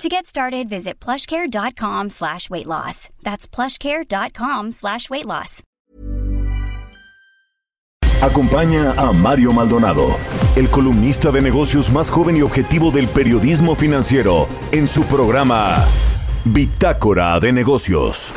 To get started, visit plushcare.com slash weight loss. That's plushcare.com slash weight loss. Acompaña a Mario Maldonado, el columnista de negocios más joven y objetivo del periodismo financiero, en su programa Bitácora de Negocios.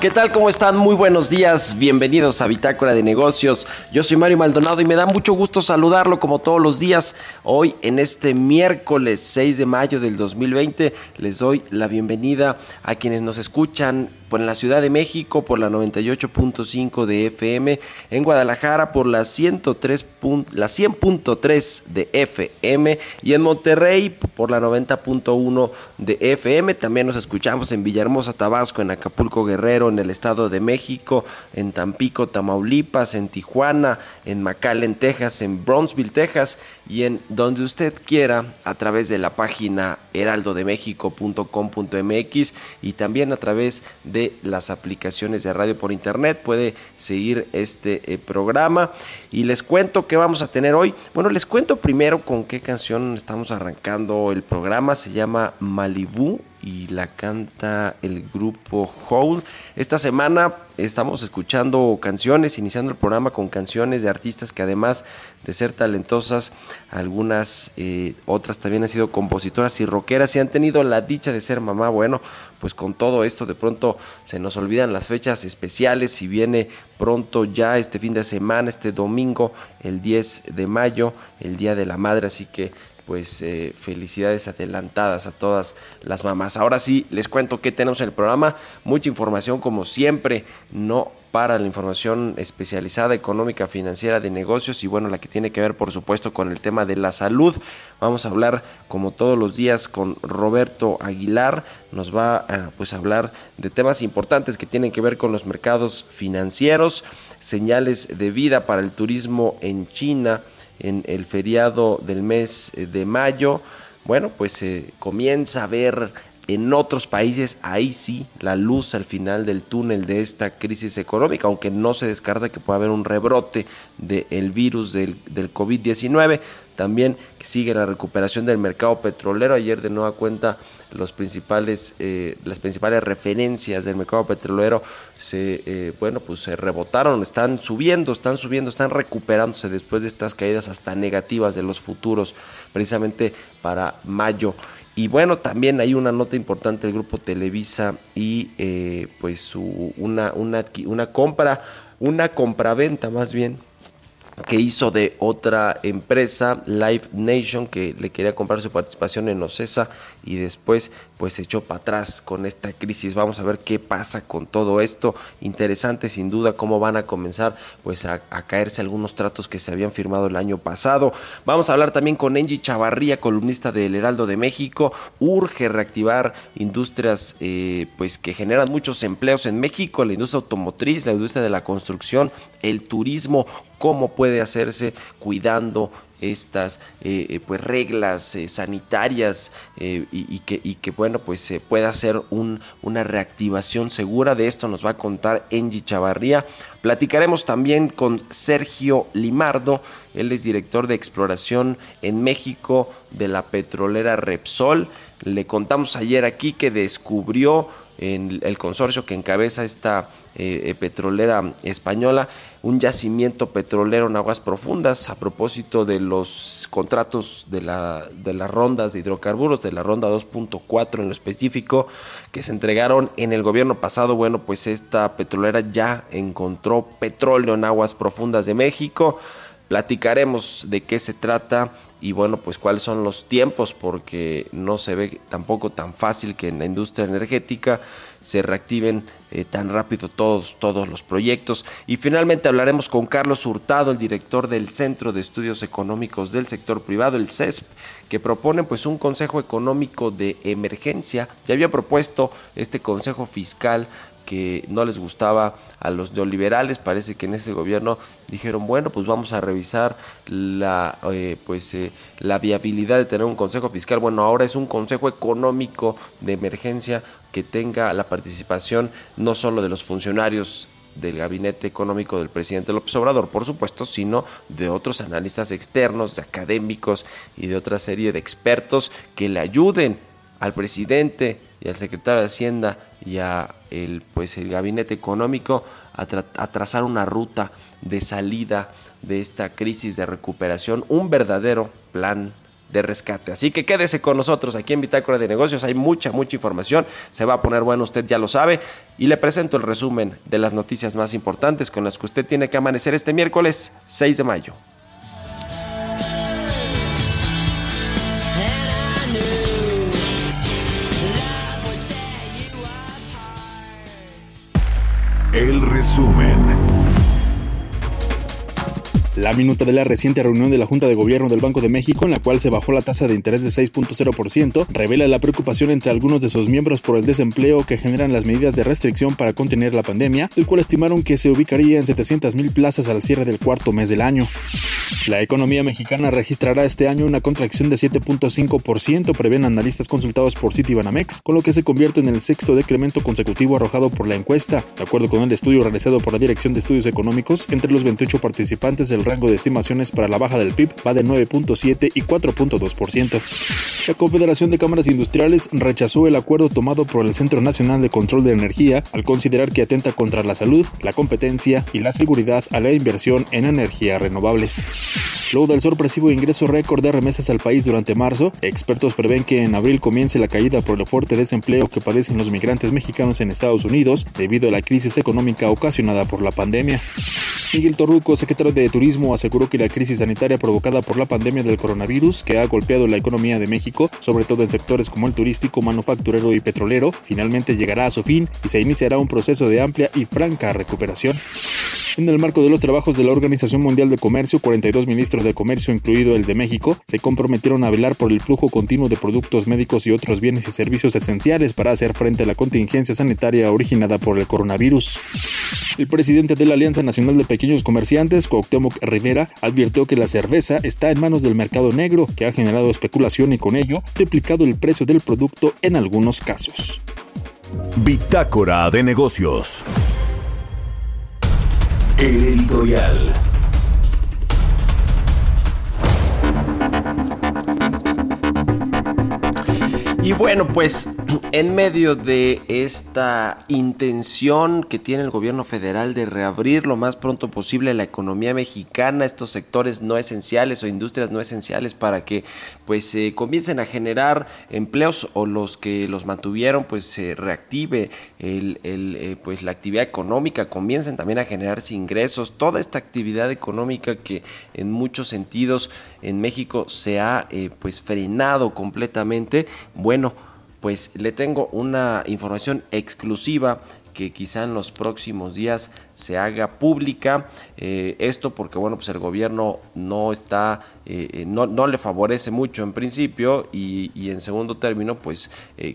¿Qué tal? ¿Cómo están? Muy buenos días. Bienvenidos a Bitácora de Negocios. Yo soy Mario Maldonado y me da mucho gusto saludarlo como todos los días. Hoy en este miércoles 6 de mayo del 2020 les doy la bienvenida a quienes nos escuchan por la Ciudad de México por la 98.5 de FM, en Guadalajara por la 103 la 100.3 de FM y en Monterrey por la 90.1 de FM. También nos escuchamos en Villahermosa, Tabasco, en Acapulco Guerrero, en el Estado de México, en Tampico, Tamaulipas, en Tijuana, en McAllen, Texas, en Brownsville, Texas y en donde usted quiera a través de la página heraldodemexico.com.mx y también a través de las aplicaciones de radio por internet. Puede seguir este eh, programa y les cuento qué vamos a tener hoy. Bueno, les cuento primero con qué canción estamos arrancando el programa. Se llama Malibu y la canta el grupo Hole. Esta semana estamos escuchando canciones, iniciando el programa con canciones de artistas que además de ser talentosas, algunas eh, otras también han sido compositoras y rockeras y han tenido la dicha de ser mamá. Bueno, pues con todo esto de pronto se nos olvidan las fechas especiales si viene pronto ya este fin de semana, este domingo, el 10 de mayo, el Día de la Madre, así que pues eh, felicidades adelantadas a todas las mamás. Ahora sí, les cuento que tenemos en el programa, mucha información como siempre, no para la información especializada económica, financiera, de negocios y bueno, la que tiene que ver por supuesto con el tema de la salud. Vamos a hablar como todos los días con Roberto Aguilar, nos va a pues hablar de temas importantes que tienen que ver con los mercados financieros, señales de vida para el turismo en China, en el feriado del mes eh, de mayo, bueno, pues se comienza a ver en otros países, ahí sí, la luz al final del túnel de esta crisis económica, aunque no se descarta que pueda haber un rebrote del virus del, del COVID-19. También sigue la recuperación del mercado petrolero. Ayer de nueva cuenta los principales, eh, las principales referencias del mercado petrolero se, eh, bueno, pues se rebotaron, están subiendo, están subiendo, están recuperándose después de estas caídas hasta negativas de los futuros, precisamente para mayo. Y bueno, también hay una nota importante del grupo Televisa y eh, pues una, una, una compra, una compraventa más bien que hizo de otra empresa, Live Nation, que le quería comprar su participación en Ocesa y después pues se echó para atrás con esta crisis. Vamos a ver qué pasa con todo esto. Interesante sin duda cómo van a comenzar pues a, caerse algunos tratos que se habían firmado el año pasado. Vamos a hablar también con Angie Chavarría, columnista del Heraldo de México. Urge reactivar industrias eh, pues que generan muchos empleos en México, la industria automotriz, la industria de la construcción, el turismo cómo puede hacerse cuidando estas eh, eh, pues reglas eh, sanitarias y, que, bueno pues se pueda hacer un, una reactivación segura. De esto nos va a contar Engie Chavarría. Platicaremos también con Sergio Limardo. Él es director de exploración en México de la petrolera Repsol. Le contamos ayer aquí que descubrió en el consorcio que encabeza esta petrolera española un yacimiento petrolero en aguas profundas a propósito de los contratos de, la, de las rondas de hidrocarburos, de la ronda 2.4 en lo específico, que se entregaron en el gobierno pasado, bueno, pues esta petrolera ya encontró petróleo en aguas profundas de México. Platicaremos de qué se trata y bueno, pues cuáles son los tiempos, porque no se ve tampoco tan fácil que en la industria energética se reactiven eh, tan rápido todos, todos los proyectos. Y finalmente hablaremos con Carlos Hurtado, el director del Centro de Estudios Económicos del Sector Privado, el CESP, que propone pues un Consejo Económico de Emergencia. Ya había propuesto este Consejo Fiscal que no les gustaba a los neoliberales. Parece que en ese gobierno dijeron, bueno, pues vamos a revisar la, eh, pues, eh, la viabilidad de tener un consejo fiscal. Bueno, ahora es un consejo económico de emergencia que tenga la participación no solo de los funcionarios del gabinete económico del presidente López Obrador, por supuesto, sino de otros analistas externos, de académicos y de otra serie de expertos que le ayuden al presidente y al secretario de Hacienda y a el, pues, el gabinete económico a, a, trazar una ruta de salida de esta crisis de recuperación, un verdadero plan de rescate. Así que quédese con nosotros aquí en Bitácora de Negocios, hay mucha, mucha información, se va a poner bueno, usted ya lo sabe, y le presento el resumen de las noticias más importantes con las que usted tiene que amanecer este miércoles 6 de mayo. El resumen. La minuta de la reciente reunión de la Junta de Gobierno del Banco de México, en la cual se bajó la tasa de interés de 6.0%, revela la preocupación entre algunos de sus miembros por el desempleo que generan las medidas de restricción para contener la pandemia, el cual estimaron que se ubicaría en 700.000 plazas al cierre del cuarto mes del año. La economía mexicana registrará este año una contracción de 7.5%, prevén analistas consultados por Citibanamex, con lo que se convierte en el sexto decremento consecutivo arrojado por la encuesta. De acuerdo con el estudio realizado por la Dirección de Estudios Económicos, entre los 28 participantes del rango de estimaciones para la baja del PIB va de 9.7 y 4.2%. La Confederación de Cámaras Industriales rechazó el acuerdo tomado por el Centro Nacional de Control de Energía al considerar que atenta contra la salud, la competencia y la seguridad a la inversión en energías renovables. Luego del sorpresivo ingreso récord de remesas al país durante marzo, expertos prevén que en abril comience la caída por el fuerte desempleo que padecen los migrantes mexicanos en Estados Unidos debido a la crisis económica ocasionada por la pandemia. Miguel Torruco, secretario de Turismo, aseguró que la crisis sanitaria provocada por la pandemia del coronavirus, que ha golpeado la economía de México, sobre todo en sectores como el turístico, manufacturero y petrolero, finalmente llegará a su fin y se iniciará un proceso de amplia y franca recuperación. En el marco de los trabajos de la Organización Mundial de Comercio, 42 ministros de comercio, incluido el de México, se comprometieron a velar por el flujo continuo de productos médicos y otros bienes y servicios esenciales para hacer frente a la contingencia sanitaria originada por el coronavirus. El presidente de la Alianza Nacional de Pequeños Comerciantes, Cuauhtémoc Rivera, advirtió que la cerveza está en manos del mercado negro, que ha generado especulación y con ello triplicado el precio del producto en algunos casos. Bitácora de negocios. El editorial. Y bueno, pues en medio de esta intención que tiene el gobierno federal de reabrir lo más pronto posible la economía mexicana, estos sectores no esenciales o industrias no esenciales para que pues se comiencen a generar empleos o los que los mantuvieron pues se reactive eh, pues la actividad económica, comiencen también a generarse ingresos, toda esta actividad económica que en muchos sentidos en México se ha eh, pues frenado completamente, bueno, pues le tengo una información exclusiva que quizá en los próximos días se haga pública. Eh, esto porque, bueno, pues el gobierno no está, eh, eh, no, no, le favorece mucho en principio y, y en segundo término, pues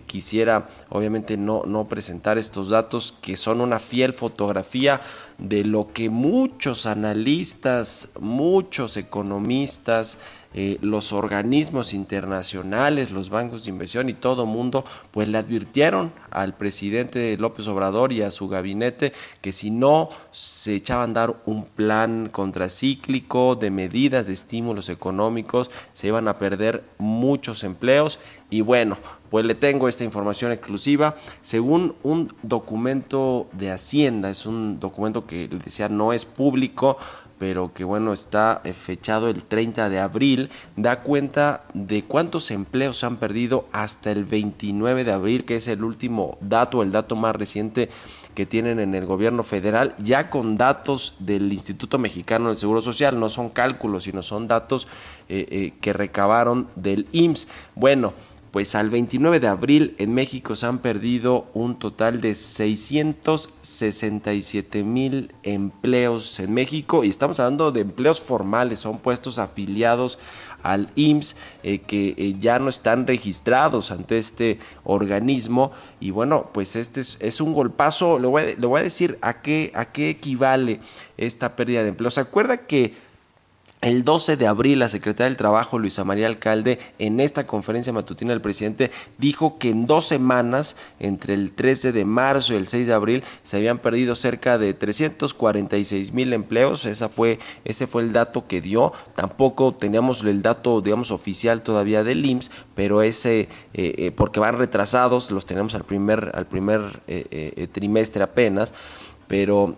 quisiera obviamente no, no presentar estos datos que son una fiel fotografía de lo que muchos analistas, muchos economistas, eh, los organismos internacionales, los bancos de inversión y todo mundo, pues le advirtieron al presidente López Obrador y a su gabinete que si no se echaban a dar un plan contracíclico de medidas de estímulos económicos, se iban a perder muchos empleos. Y bueno, pues le tengo esta información exclusiva. Según un documento de Hacienda, es un documento que decía no es público, pero que bueno, está eh, fechado el 30 de abril, da cuenta de cuántos empleos se han perdido hasta el 29 de abril, que es el último dato, el dato más reciente que tienen en el gobierno federal, ya con datos del Instituto Mexicano del Seguro Social, no son cálculos, sino son datos eh, eh, que recabaron del IMSS. Bueno, pues al 29 de abril en México se han perdido un total de 667 mil empleos en México y estamos hablando de empleos formales, son puestos afiliados al IMSS eh, que eh, ya no están registrados ante este organismo y bueno pues este es, un golpazo. Le voy, a, le voy a decir a qué a qué equivale esta pérdida de empleo. Se acuerda que el 12 de abril, la secretaria del Trabajo, Luisa María Alcalde, en esta conferencia matutina del presidente, dijo que en dos semanas, entre el 13 de marzo y el 6 de abril, se habían perdido cerca de 346 mil empleos. Esa fue, ese fue el dato que dio. Tampoco teníamos el dato, digamos, oficial todavía del IMSS, pero ese, eh, eh, porque van retrasados, los tenemos al primer, al primer eh, trimestre apenas. Pero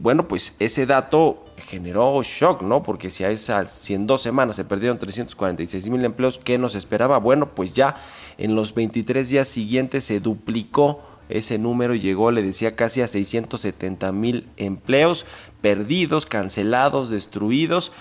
bueno, pues ese dato generó shock, ¿no? Porque si, a esa, si en dos semanas se perdieron 346 mil empleos, ¿qué nos esperaba? Bueno, pues ya en los 23 días siguientes se duplicó ese número llegó, le decía, casi a 670 mil empleos perdidos, cancelados, destruidos.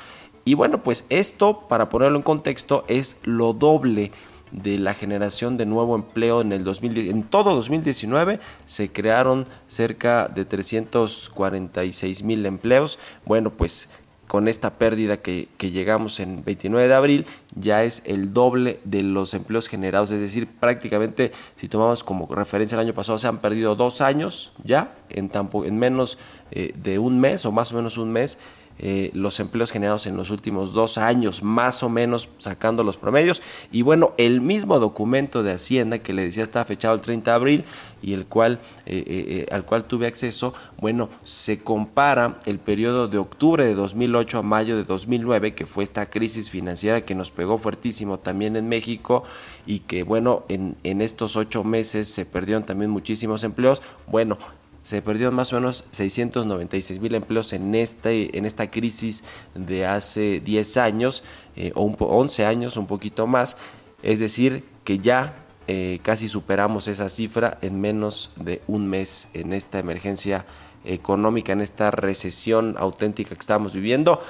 Y bueno, pues esto, para ponerlo en contexto, es lo doble de la generación de nuevo empleo en el 2010. En todo 2019 se crearon cerca de 346 mil empleos. Bueno, pues con esta pérdida que, que, llegamos en 29 de abril, ya es el doble de los empleos generados. Es decir, prácticamente, si tomamos como referencia el año pasado, se han perdido dos años ya, en, en menos eh, de un mes o más o menos un mes. Eh, los empleos generados en los últimos dos años, más o menos sacando los promedios. Y bueno, el mismo documento de Hacienda que le decía está fechado el 30 de abril y el cual, eh, al cual tuve acceso, bueno, se compara el periodo de octubre de 2008 a mayo de 2009, que fue esta crisis financiera que nos pegó fuertísimo también en México y que bueno, en, en estos ocho meses se perdieron también muchísimos empleos. Bueno, se perdieron más o menos 696 mil empleos en, este, en esta crisis de hace 10 años eh, o 11 años, un poquito más. Es decir, que ya eh, casi superamos esa cifra en menos de un mes en esta emergencia económica, en esta recesión auténtica que estamos viviendo.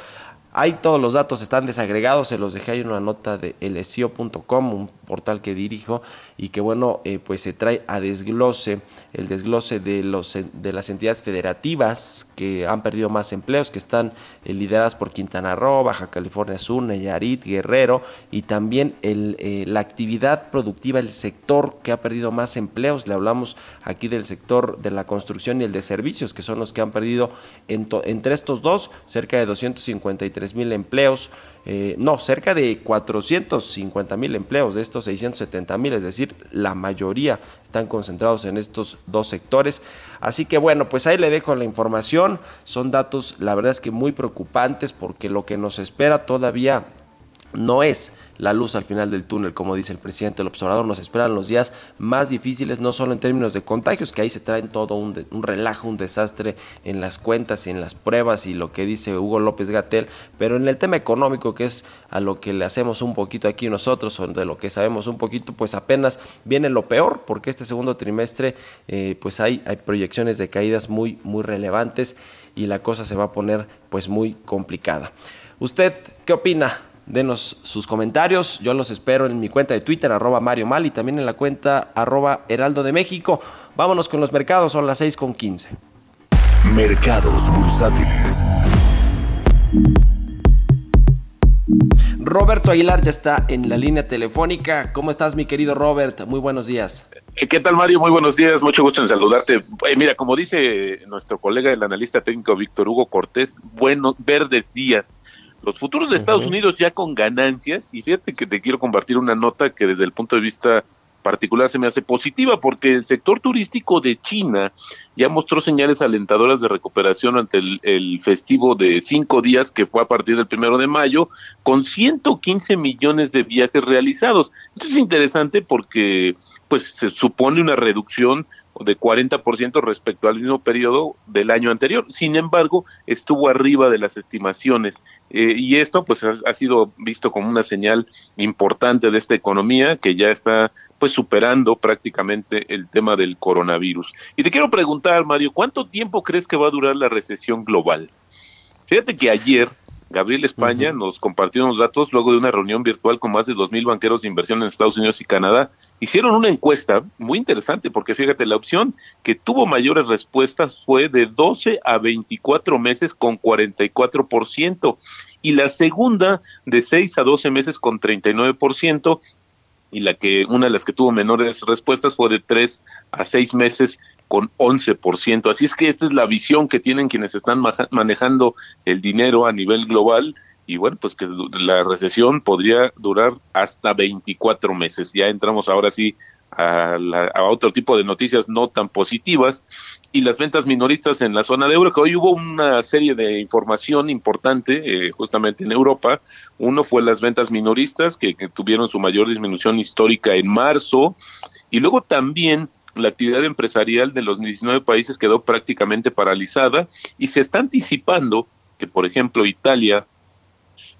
Ahí todos los datos están desagregados, se los dejé ahí en una nota de elesio.com, un portal que dirijo y que bueno, eh, pues se trae a desglose, el desglose de, los, de las entidades federativas que han perdido más empleos, que están eh, lideradas por Quintana Roo, Baja California Sur, Nayarit, Guerrero y también el, eh, la actividad productiva, el sector que ha perdido más empleos, le hablamos aquí del sector de la construcción y el de servicios, que son los que han perdido entre estos dos cerca de 253 mil empleos, eh, no, cerca de 450 mil empleos de estos 670 mil, es decir, la mayoría están concentrados en estos dos sectores. Así que bueno, pues ahí le dejo la información, son datos la verdad es que muy preocupantes porque lo que nos espera todavía no es la luz al final del túnel, como dice el presidente el observador, nos esperan los días más difíciles, no solo en términos de contagios, que ahí se traen todo un, relajo, un desastre en las cuentas y en las pruebas y lo que dice Hugo López Gatel, pero en el tema económico, que es a lo que le hacemos un poquito aquí nosotros, o de lo que sabemos un poquito, pues apenas viene lo peor, porque este segundo trimestre, eh, pues hay, hay proyecciones de caídas muy, muy relevantes y la cosa se va a poner pues muy complicada. ¿Usted qué opina Denos sus comentarios, yo los espero en mi cuenta de Twitter, arroba Mario Mal, y también en la cuenta arroba Heraldo de México. Vámonos con los mercados, son las 6 con 15. Mercados bursátiles. Roberto Aguilar ya está en la línea telefónica. ¿Cómo estás, mi querido Robert? Muy buenos días. Eh, ¿Qué tal, Mario? Muy buenos días. Mucho gusto en saludarte. Eh, mira, como dice nuestro colega, el analista técnico Víctor Hugo Cortés, buenos verdes días los futuros de Estados Unidos ya con ganancias, y fíjate que te quiero compartir una nota que desde el punto de vista particular se me hace positiva porque el sector turístico de China ya mostró señales alentadoras de recuperación ante el, festivo de cinco días que fue a partir del primero de mayo, con 115 millones de viajes realizados. Esto es interesante porque pues se supone una reducción de 40% respecto al mismo periodo del año anterior. Sin embargo, estuvo arriba de las estimaciones eh, y esto pues ha, sido visto como una señal importante de esta economía que ya está pues superando prácticamente el tema del coronavirus. Y te quiero preguntar, Mario, ¿cuánto tiempo crees que va a durar la recesión global? Fíjate que ayer Gabriel España nos compartió unos datos luego de una reunión virtual con más de 2.000 banqueros de inversión en Estados Unidos y Canadá. Hicieron una encuesta muy interesante porque fíjate, la opción que tuvo mayores respuestas fue de 12 a 24 meses con 44% y la segunda de 6 a 12 meses con 39% y la que una de las que tuvo menores respuestas fue de 3 a 6 meses con 11%. Así es que esta es la visión que tienen quienes están manejando el dinero a nivel global y bueno, pues que la recesión podría durar hasta 24 meses. Ya entramos ahora sí a, otro tipo de noticias no tan positivas y las ventas minoristas en la zona de euro, que hoy hubo una serie de información importante eh, justamente en Europa. Uno fue las ventas minoristas que tuvieron su mayor disminución histórica en marzo y luego también la actividad empresarial de los 19 países quedó prácticamente paralizada y se está anticipando que, por ejemplo, Italia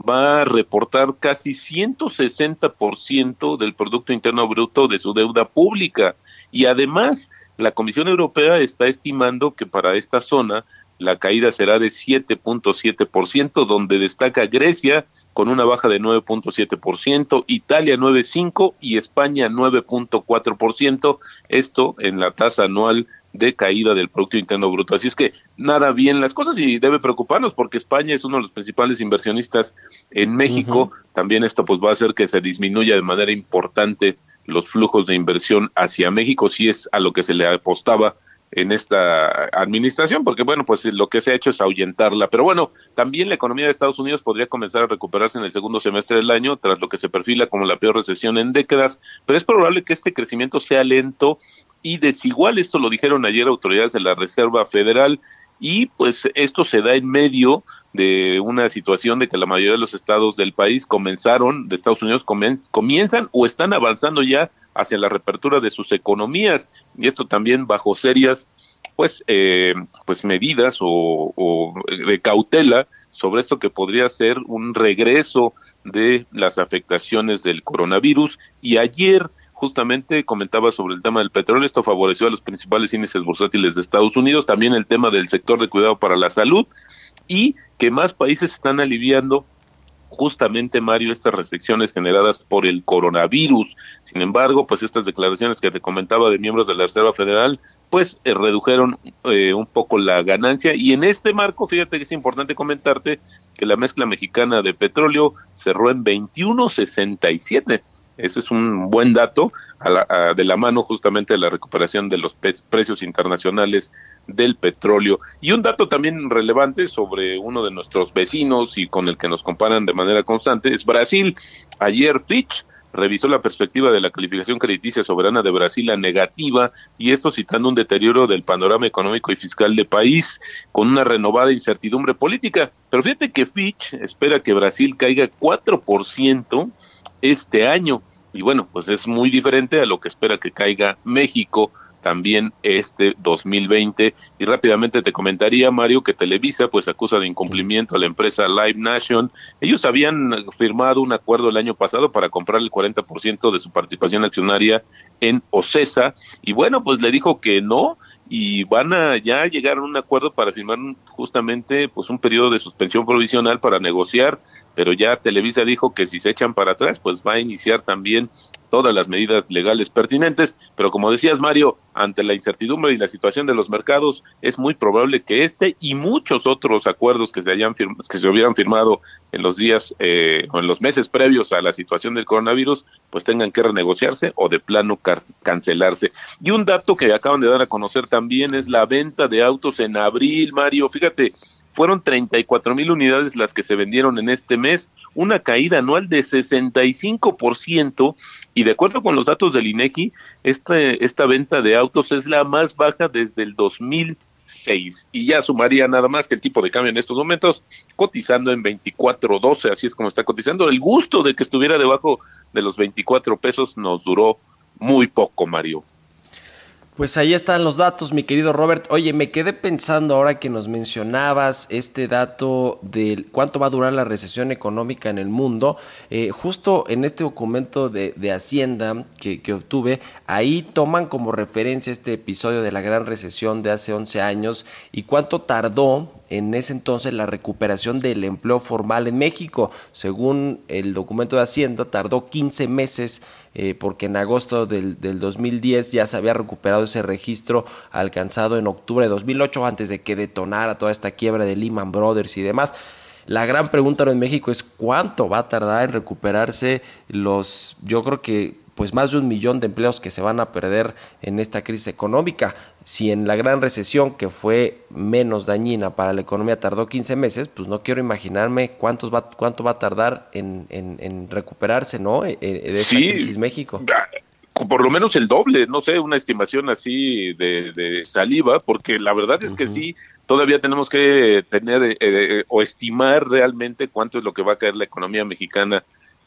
va a reportar casi 160% del Producto Interno Bruto de su deuda pública. Y además la Comisión Europea está estimando que para esta zona la caída será de 7.7%, donde destaca Grecia con una baja de 9.7%, Italia 9.5% y España 9.4%, esto en la tasa anual de caída del Producto Interno Bruto. Así es que nada bien las cosas y debe preocuparnos porque España es uno de los principales inversionistas en México. También esto pues va a hacer que se disminuya de manera importante los flujos de inversión hacia México, si es a lo que se le apostaba en esta administración, porque bueno, pues lo que se ha hecho es ahuyentarla. Pero bueno, también la economía de Estados Unidos podría comenzar a recuperarse en el segundo semestre del año, tras lo que se perfila como la peor recesión en décadas, pero es probable que este crecimiento sea lento y desigual. Esto lo dijeron ayer autoridades de la Reserva Federal y pues esto se da en medio de una situación de que la mayoría de los estados del país comenzaron, de Estados Unidos comienzan o están avanzando ya hacia la reapertura de sus economías y esto también bajo serias pues eh, pues medidas o, o, de cautela sobre esto que podría ser un regreso de las afectaciones del coronavirus. Y ayer justamente comentaba sobre el tema del petróleo, esto favoreció a los principales índices bursátiles de Estados Unidos, también el tema del sector de cuidado para la salud y que más países están aliviando justamente, Mario, estas restricciones generadas por el coronavirus. Sin embargo, pues estas declaraciones que te comentaba de miembros de la Reserva Federal, pues eh, redujeron eh, un poco la ganancia. Y en este marco, fíjate que es importante comentarte que la mezcla mexicana de petróleo cerró en 21.67 ese es un buen dato de la mano justamente de la recuperación de los precios internacionales del petróleo. Y un dato también relevante sobre uno de nuestros vecinos y con el que nos comparan de manera constante es Brasil. Ayer Fitch revisó la perspectiva de la calificación crediticia soberana de Brasil a negativa y esto citando un deterioro del panorama económico y fiscal del país con una renovada incertidumbre política. Pero fíjate que Fitch espera que Brasil caiga 4% este año. Y bueno, pues es muy diferente a lo que espera que caiga México también este 2020. Y rápidamente te comentaría, Mario, que Televisa pues acusa de incumplimiento a la empresa Live Nation. Ellos habían firmado un acuerdo el año pasado para comprar el 40% de su participación accionaria en Ocesa. Y bueno, pues le dijo que no, y van a ya llegar a un acuerdo para firmar justamente pues un periodo de suspensión provisional para negociar, pero ya Televisa dijo que si se echan para atrás, pues va a iniciar también todas las medidas legales pertinentes, pero como decías Mario, ante la incertidumbre y la situación de los mercados, es muy probable que este y muchos otros acuerdos que se hayan que se hubieran firmado en los días eh, o en los meses previos a la situación del coronavirus, pues tengan que renegociarse o de plano cancelarse. Y un dato que acaban de dar a conocer también es la venta de autos en abril, Mario. Fíjate, fueron 34 mil unidades las que se vendieron en este mes, una caída anual de 65% y de acuerdo con los datos del INEGI, este, esta venta de autos es la más baja desde el 2006 y ya sumaría nada más que el tipo de cambio en estos momentos cotizando en 24.12, así es como está cotizando. El gusto de que estuviera debajo de los 24 pesos nos duró muy poco, Mario. Pues ahí están los datos, mi querido Robert. Oye, me quedé pensando ahora que nos mencionabas este dato de cuánto va a durar la recesión económica en el mundo. Eh, justo en este documento de, Hacienda que, que, obtuve, ahí toman como referencia este episodio de la gran recesión de hace 11 años y cuánto tardó en ese entonces la recuperación del empleo formal en México. Según el documento de Hacienda, tardó 15 meses eh, porque en agosto del, del, 2010 ya se había recuperado ese registro alcanzado en octubre de 2008 antes de que detonara toda esta quiebra de Lehman Brothers y demás. La gran pregunta en México es cuánto va a tardar en recuperarse los, yo creo que pues más de un millón de empleos que se van a perder en esta crisis económica. Si en la gran recesión, que fue menos dañina para la economía, tardó 15 meses, pues no quiero imaginarme cuántos va, cuánto va a tardar en, en, recuperarse, ¿no? Eh, eh, de esta crisis México. Ah, por lo menos el doble, no sé, una estimación así de, saliva, porque la verdad es que sí, todavía tenemos que tener eh, o estimar realmente cuánto es lo que va a caer la economía mexicana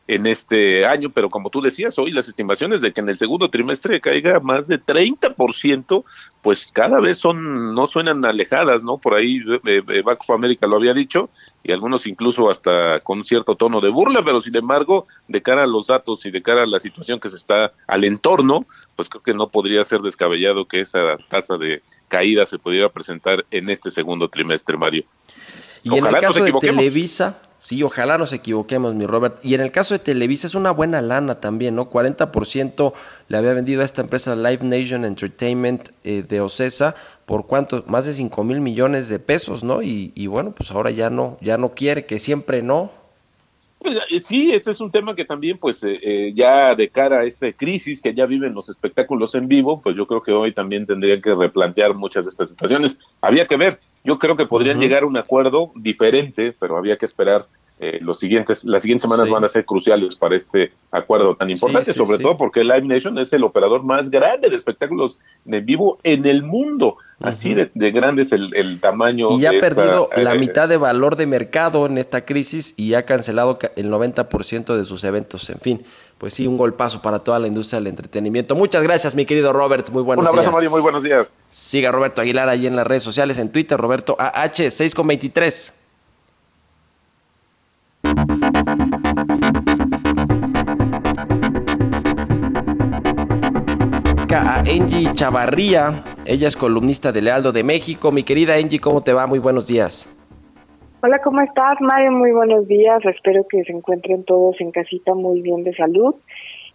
en este año, pero como tú decías, hoy las estimaciones de que en el segundo trimestre caiga más de 30%, pues cada vez son, no suenan alejadas, ¿no? Por ahí eh, eh, Banco of America lo había dicho, y algunos incluso hasta con cierto tono de burla, pero sin embargo, de cara a los datos y de cara a la situación que se está al entorno, pues creo que no podría ser descabellado que esa tasa de caída se pudiera presentar en este segundo trimestre, Mario. Y en el caso de Televisa, sí, ojalá nos equivoquemos, mi Robert. Y en el caso de Televisa es una buena lana también, ¿no? 40% le había vendido a esta empresa Live Nation Entertainment eh, de Ocesa por cuánto, más de 5 mil millones de pesos, ¿no? Y, bueno, pues ahora ya no, ya no quiere, que siempre no. Pues, eh, sí, este es un tema que también, pues, eh, ya de cara a esta crisis que ya viven los espectáculos en vivo, pues yo creo que hoy también tendrían que replantear muchas de estas situaciones. Había que ver, yo creo que podrían llegar a un acuerdo diferente, pero había que esperar. Eh, los siguientes, las siguientes semanas van a ser cruciales para este acuerdo tan importante, sobre todo porque Live Nation es el operador más grande de espectáculos en vivo en el mundo. Así de, grande es el, tamaño. Y ha perdido la eh, mitad de valor de mercado en esta crisis y ha cancelado el 90% de sus eventos. En fin, pues sí, un golpazo para toda la industria del entretenimiento. Muchas gracias, mi querido Robert. Muy buenos días. Un abrazo, Mario. Muy buenos días. Siga Roberto Aguilar ahí en las redes sociales, en Twitter, Roberto AH, 6 con 23. A Angie Chavarría, ella es columnista de Lealdo de México. Mi querida Angie, ¿cómo te va? Muy buenos días. Hola, ¿cómo estás, Mario? Muy buenos días. Espero que se encuentren todos en casita muy bien de salud.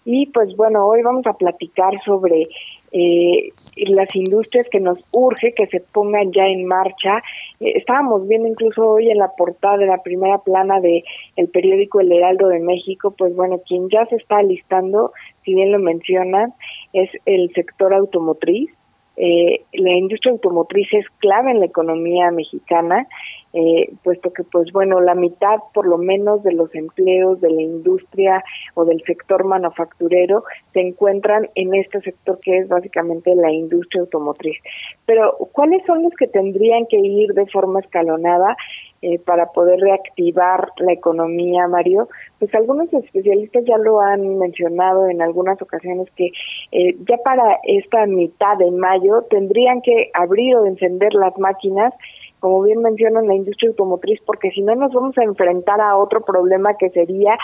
Y pues bueno, hoy vamos a platicar sobre eh, las industrias que nos urge que se pongan ya en marcha. Eh, estábamos viendo incluso hoy en la portada de la primera plana de el periódico El Heraldo de México, pues bueno, quien ya se está listando, si bien lo mencionan, es el sector automotriz. Eh, la industria automotriz es clave en la economía mexicana eh, puesto que pues bueno, la mitad por lo menos de los empleos de la industria o del sector manufacturero se encuentran en este sector que es básicamente la industria automotriz. Pero ¿cuáles son los que tendrían que ir de forma escalonada? Eh, para poder reactivar la economía, Mario, pues algunos especialistas ya lo han mencionado en algunas ocasiones que eh, ya para esta mitad de mayo tendrían que abrir o encender las máquinas como bien mencionan, la industria automotriz, porque si no nos vamos a enfrentar a otro problema que sería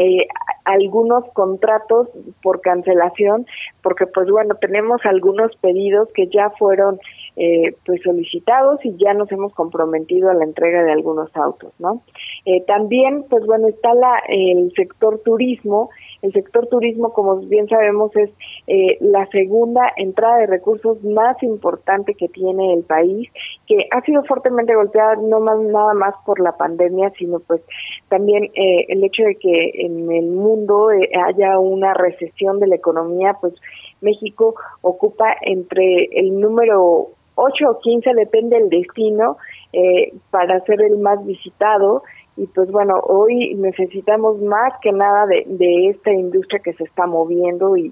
eh, algunos contratos por cancelación, porque pues bueno, tenemos algunos pedidos que ya fueron eh, pues solicitados y ya nos hemos comprometido a la entrega de algunos autos, ¿no? Eh, también, pues bueno, está la, el sector turismo, el sector turismo, como bien sabemos, es eh, la segunda entrada de recursos más importante que tiene el país, que ha sido fuertemente golpeada no más nada más por la pandemia, sino pues también eh, el hecho de que en el mundo eh, haya una recesión de la economía, pues México ocupa entre el número 8 o 15, depende del destino, eh, para ser el más visitado y pues bueno, hoy necesitamos más que nada de, de esta industria que se está moviendo y,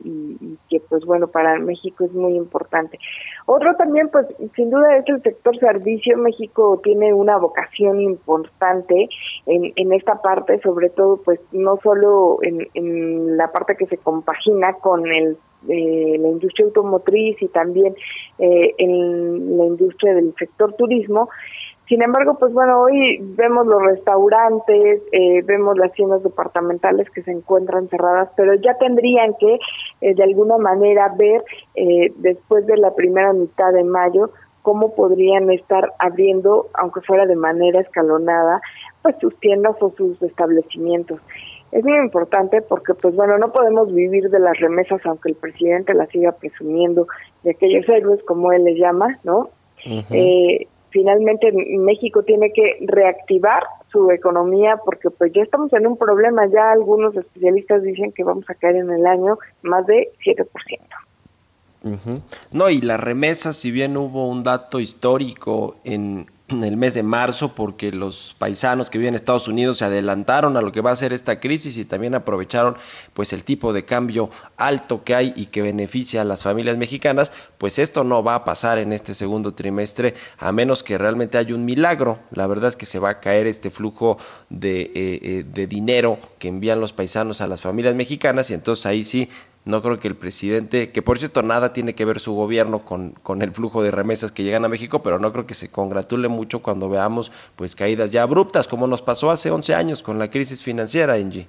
que pues bueno, para México es muy importante. Otro también, pues sin duda es el sector servicio. México tiene una vocación importante en, en esta parte, sobre todo pues no solo en, en la parte que se compagina con el eh, la industria automotriz y también eh, en la industria del sector turismo, sin embargo, pues bueno, hoy vemos los restaurantes, eh, vemos las tiendas departamentales que se encuentran cerradas, pero ya tendrían que eh, de alguna manera ver eh, después de la primera mitad de mayo cómo podrían estar abriendo, aunque fuera de manera escalonada, pues sus tiendas o sus establecimientos. Es muy importante porque, pues bueno, no podemos vivir de las remesas, aunque el presidente las siga presumiendo de aquellos héroes, como él les llama, ¿no? finalmente México tiene que reactivar su economía porque pues ya estamos en un problema, ya algunos especialistas dicen que vamos a caer en el año más de 7%. No, y las remesas, si bien hubo un dato histórico en en el mes de marzo porque los paisanos que viven en Estados Unidos se adelantaron a lo que va a ser esta crisis y también aprovecharon pues el tipo de cambio alto que hay y que beneficia a las familias mexicanas, pues esto no va a pasar en este segundo trimestre a menos que realmente haya un milagro. La verdad es que se va a caer este flujo de, eh, eh, de dinero que envían los paisanos a las familias mexicanas y entonces ahí sí no creo que el presidente, que por cierto nada tiene que ver su gobierno con, con el flujo de remesas que llegan a México, pero no creo que se congratule mucho cuando veamos pues caídas ya abruptas, como nos pasó hace 11 años con la crisis financiera, Angie.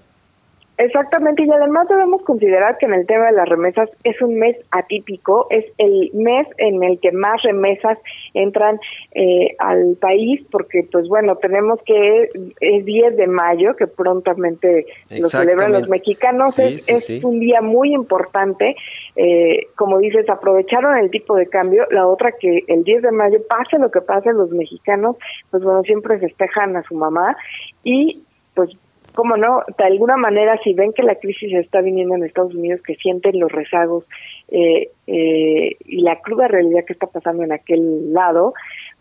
Exactamente, y además debemos considerar que en el tema de las remesas es un mes atípico, es el mes en el que más remesas entran eh, al país, porque pues bueno, tenemos que es 10 de mayo, que prontamente lo celebran los mexicanos, es, un día muy importante, eh, como dices, aprovecharon el tipo de cambio, la otra que el 10 de mayo, pase lo que pase, los mexicanos, pues bueno, siempre festejan a su mamá y pues cómo no, de alguna manera, si ven que la crisis está viniendo en Estados Unidos, que sienten los rezagos eh, eh, y la cruda realidad que está pasando en aquel lado,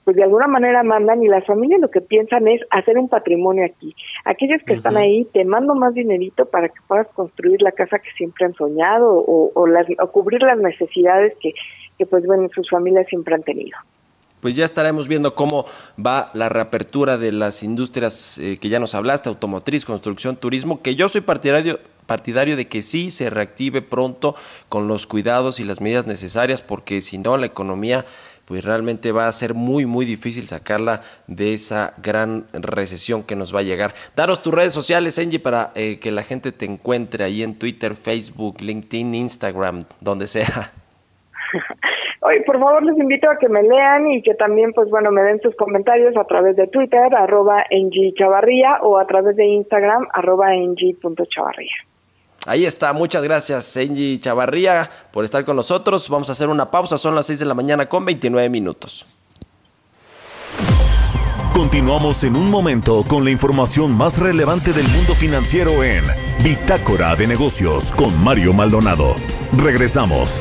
pues de alguna manera mandan y las familias lo que piensan es hacer un patrimonio aquí. Aquellos que están ahí, te mando más dinerito para que puedas construir la casa que siempre han soñado o, o, las, o cubrir las necesidades que, que pues bueno, sus familias siempre han tenido pues ya estaremos viendo cómo va la reapertura de las industrias eh, que ya nos hablaste, automotriz, construcción, turismo, que yo soy partidario partidario de que sí se reactive pronto con los cuidados y las medidas necesarias, porque si no la economía pues realmente va a ser muy muy difícil sacarla de esa gran recesión que nos va a llegar. Daros tus redes sociales, Angie, para eh, que la gente te encuentre ahí en Twitter, Facebook, LinkedIn, Instagram, donde sea. Hoy, por favor, les invito a que me lean y que también, pues bueno, me den sus comentarios a través de Twitter, arroba Chavarría, o a través de Instagram, arroba Chavarría. Ahí está, muchas gracias, Engie Chavarría, por estar con nosotros. Vamos a hacer una pausa, son las 6 de la mañana con 29 minutos. Continuamos en un momento con la información más relevante del mundo financiero en Bitácora de Negocios con Mario Maldonado. Regresamos.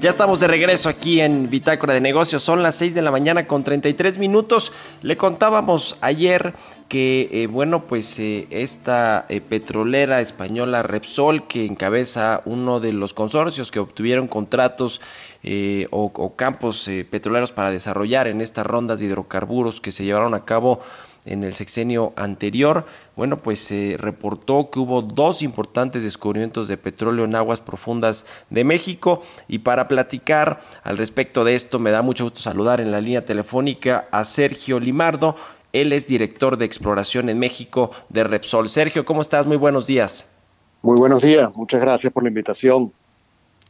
Ya estamos de regreso aquí en Bitácora de Negocios. Son las 6 de la mañana con 33 minutos. Le contábamos ayer que, eh, bueno, pues eh, esta eh, petrolera española Repsol, que encabeza uno de los consorcios que obtuvieron contratos o, campos petroleros para desarrollar en estas rondas de hidrocarburos que se llevaron a cabo en el sexenio anterior, bueno, pues se reportó que hubo dos importantes descubrimientos de petróleo en aguas profundas de México y para platicar al respecto de esto me da mucho gusto saludar en la línea telefónica a Sergio Limardo, él es director de exploración en México de Repsol. Sergio, ¿cómo estás? Muy buenos días. Muy buenos días, muchas gracias por la invitación.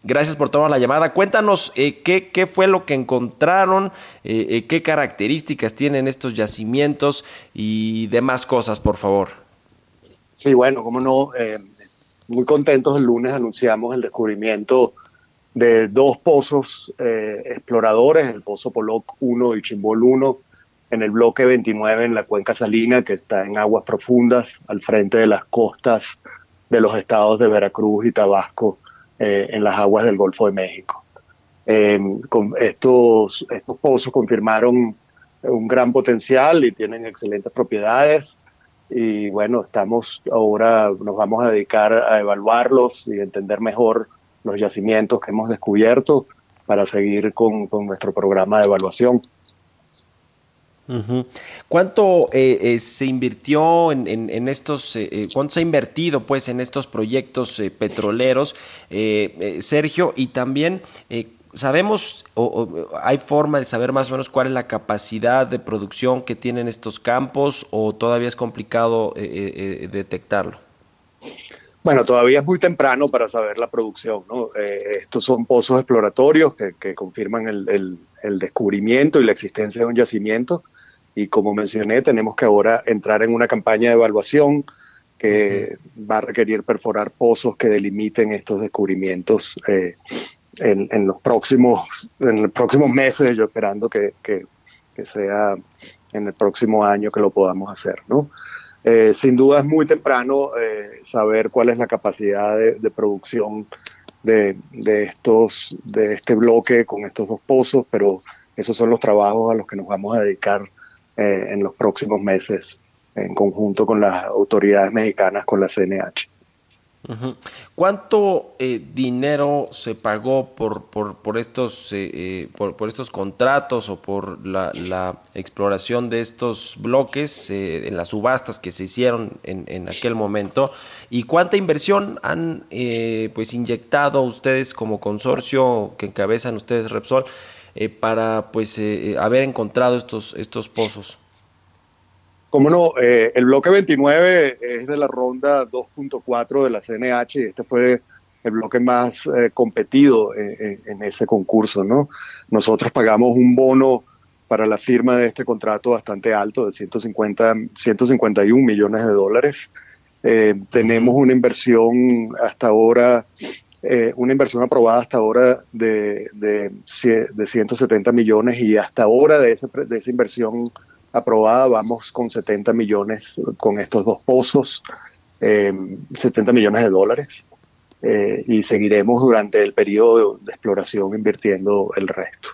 Gracias por tomar la llamada. Cuéntanos eh, qué, fue lo que encontraron, eh, eh, qué características tienen estos yacimientos y demás cosas, por favor. Sí, bueno, como no, muy contentos el lunes anunciamos el descubrimiento de dos pozos exploradores, el pozo Poloc 1 y Chimbol 1, en el bloque 29 en la cuenca salina, que está en aguas profundas, al frente de las costas de los estados de Veracruz y Tabasco, eh, en las aguas del Golfo de México. con estos, pozos confirmaron un gran potencial y tienen excelentes propiedades. Y bueno, estamos ahora, nos vamos a dedicar a evaluarlos y entender mejor los yacimientos que hemos descubierto para seguir con nuestro programa de evaluación. ¿Cuánto eh, eh, se invirtió en, estos, eh, cuánto se ha invertido pues en estos proyectos petroleros, Sergio? Y también, ¿sabemos o, hay forma de saber más o menos cuál es la capacidad de producción que tienen estos campos o todavía es complicado detectarlo? Bueno, todavía es muy temprano para saber la producción. ¿no? estos son pozos exploratorios que, confirman el, el, descubrimiento y la existencia de un yacimiento y como mencioné, tenemos que ahora entrar en una campaña de evaluación que va a requerir perforar pozos que delimiten estos descubrimientos eh, en, los próximos en los próximos meses, yo esperando que, que, sea en el próximo año que lo podamos hacer, ¿no? Eh, sin duda es muy temprano eh, saber cuál es la capacidad de, producción de, de, estos de este bloque con estos dos pozos, pero esos son los trabajos a los que nos vamos a dedicar eh, en los próximos meses en conjunto con las autoridades mexicanas, con la CNH. ¿Cuánto eh, dinero se pagó por, por, estos, eh, por, estos contratos o por la, exploración de estos bloques en las subastas que se hicieron en, en aquel momento? ¿Y cuánta inversión han pues inyectado ustedes como consorcio que encabezan ustedes Repsol eh, para pues eh, eh, haber encontrado estos, estos pozos? Como no, el bloque 29 es de la ronda 2.4 de la CNH y este fue el bloque más competido en, ese concurso, ¿no? Nosotros pagamos un bono para la firma de este contrato bastante alto de 150, 151 millones de dólares. tenemos una inversión hasta ahora eh, una inversión aprobada hasta ahora de, de, de, 170 millones y hasta ahora de, ese, de esa inversión aprobada vamos con 70 millones con estos dos pozos, 70 eh, millones de dólares. Eh, y seguiremos durante el periodo de, exploración invirtiendo el resto.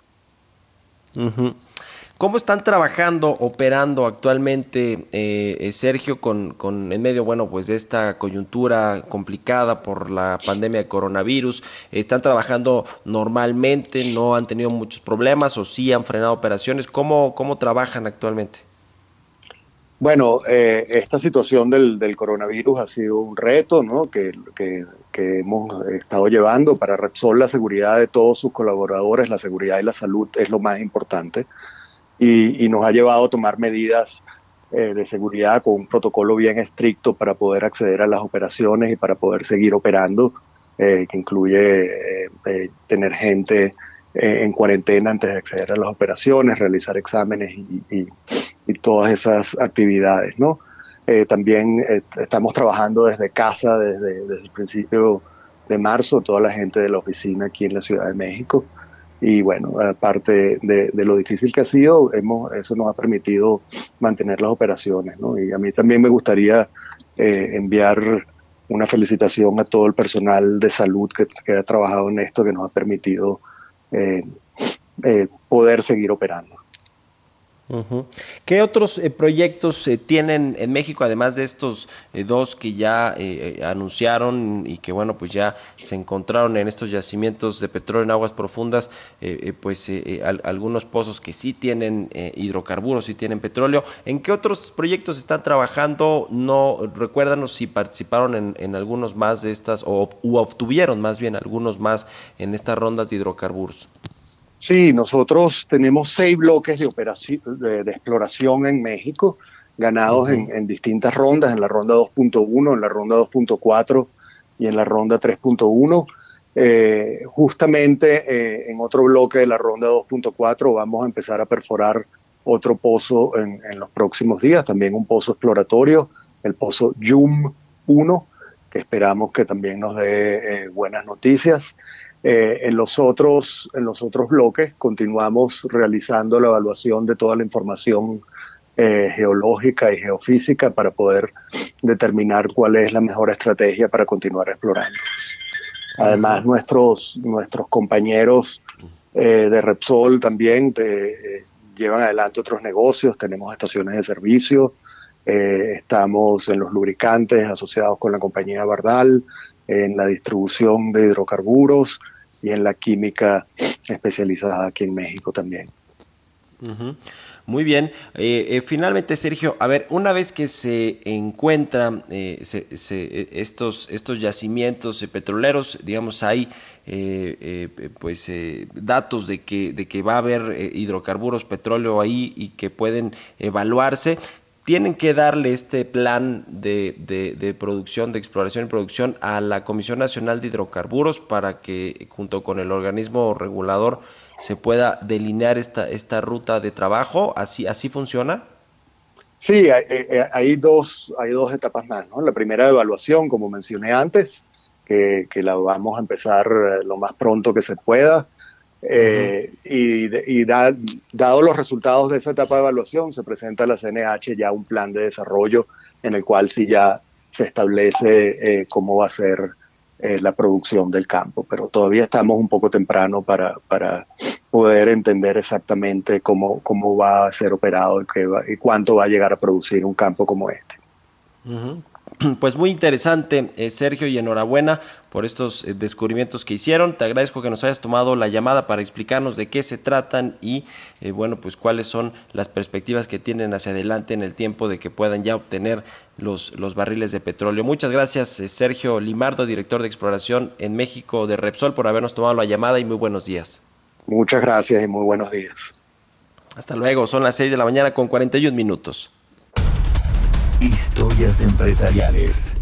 ¿Cómo están trabajando, operando actualmente, eh, eh, Sergio, con, con, en medio, bueno, pues de esta coyuntura complicada por la pandemia de coronavirus? ¿Están trabajando normalmente? ¿No han tenido muchos problemas o sí han frenado operaciones? ¿Cómo, cómo trabajan actualmente? Bueno, eh, esta situación del, coronavirus ha sido un reto ¿no? que, que, que, hemos estado llevando para Repsol. La seguridad de todos sus colaboradores, la seguridad y la salud es lo más importante y, nos ha llevado a tomar medidas eh, de seguridad con un protocolo bien estricto para poder acceder a las operaciones y para poder seguir operando, eh, que incluye eh, tener gente en cuarentena antes de acceder a las operaciones, realizar exámenes y, todas esas actividades, ¿no? también estamos trabajando desde casa desde el principio de marzo, toda la gente de la oficina aquí en la Ciudad de México y bueno, aparte de, lo difícil que ha sido, hemos, eso nos ha permitido mantener las operaciones. ¿no? Y a mí también me gustaría eh, enviar una felicitación a todo el personal de salud que, ha trabajado en esto, que nos ha permitido eh, eh, poder seguir operando. ¿Qué otros eh, proyectos eh, tienen en México, además de estos eh, dos que ya anunciaron y que, bueno, pues ya se encontraron en estos yacimientos de petróleo en aguas profundas, pues algunos pozos que sí tienen hidrocarburos, sí tienen petróleo? ¿En qué otros proyectos están trabajando? No, recuérdanos si participaron en, algunos más de estas o obtuvieron más bien algunos más en estas rondas de hidrocarburos. Sí, nosotros tenemos seis bloques de, operación, de, exploración en México, ganados en, distintas rondas, en la ronda 2.1, en la ronda 2.4 y en la ronda 3.1. Eh, justamente eh, en otro bloque de la ronda 2.4 vamos a empezar a perforar otro pozo en, los próximos días, también un pozo exploratorio, el pozo Yum 1, que esperamos que también nos dé eh, buenas noticias. Eh, en, los otros, en los otros bloques continuamos realizando la evaluación de toda la información eh, geológica y geofísica para poder determinar cuál es la mejor estrategia para continuar explorando. Además, nuestros, nuestros compañeros eh, de Repsol también llevan adelante otros negocios, tenemos estaciones de servicio, estamos en los lubricantes asociados con la compañía Bardal, en la distribución de hidrocarburos y en la química especializada aquí en México también. Muy bien. Eh, eh, finalmente, Sergio, a ver, una vez que se encuentran eh, estos, estos yacimientos petroleros, digamos, hay pues datos de que, de que va a haber hidrocarburos, petróleo ahí y que pueden evaluarse tienen que darle este plan de, de, producción, de exploración y producción a la Comisión Nacional de Hidrocarburos para que junto con el organismo regulador se pueda delinear esta, esta ruta de trabajo. ¿Así, así funciona? Sí, hay, hay, dos, hay dos etapas más. ¿no? La primera evaluación, como mencioné antes, que, que la vamos a empezar eh, lo más pronto que se pueda. Eh, y, dado los resultados de esa etapa de evaluación, se presenta a la CNH ya un plan de desarrollo en el cual sí ya se establece eh, cómo va a ser eh, la producción del campo, pero todavía estamos un poco temprano para, para poder entender exactamente cómo, cómo va a ser operado y, qué y cuánto va a llegar a producir un campo como este. Pues muy interesante, eh, Sergio, y enhorabuena por estos eh, descubrimientos que hicieron. Te agradezco que nos hayas tomado la llamada para explicarnos de qué se tratan y, eh, bueno, pues cuáles son las perspectivas que tienen hacia adelante en el tiempo de que puedan ya obtener los, los barriles de petróleo. Muchas gracias, Sergio Limardo, director de exploración en México de Repsol, por habernos tomado la llamada y muy buenos días. Muchas gracias y muy buenos días. Hasta luego, son las 6 de la mañana con 41 minutos. Historias empresariales.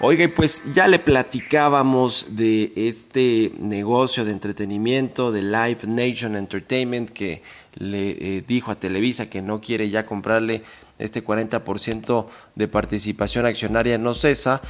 Oiga, pues ya le platicábamos de este negocio de entretenimiento de Live Nation Entertainment que le eh, dijo a Televisa que no quiere ya comprarle este 40% de participación accionaria en Ocesa,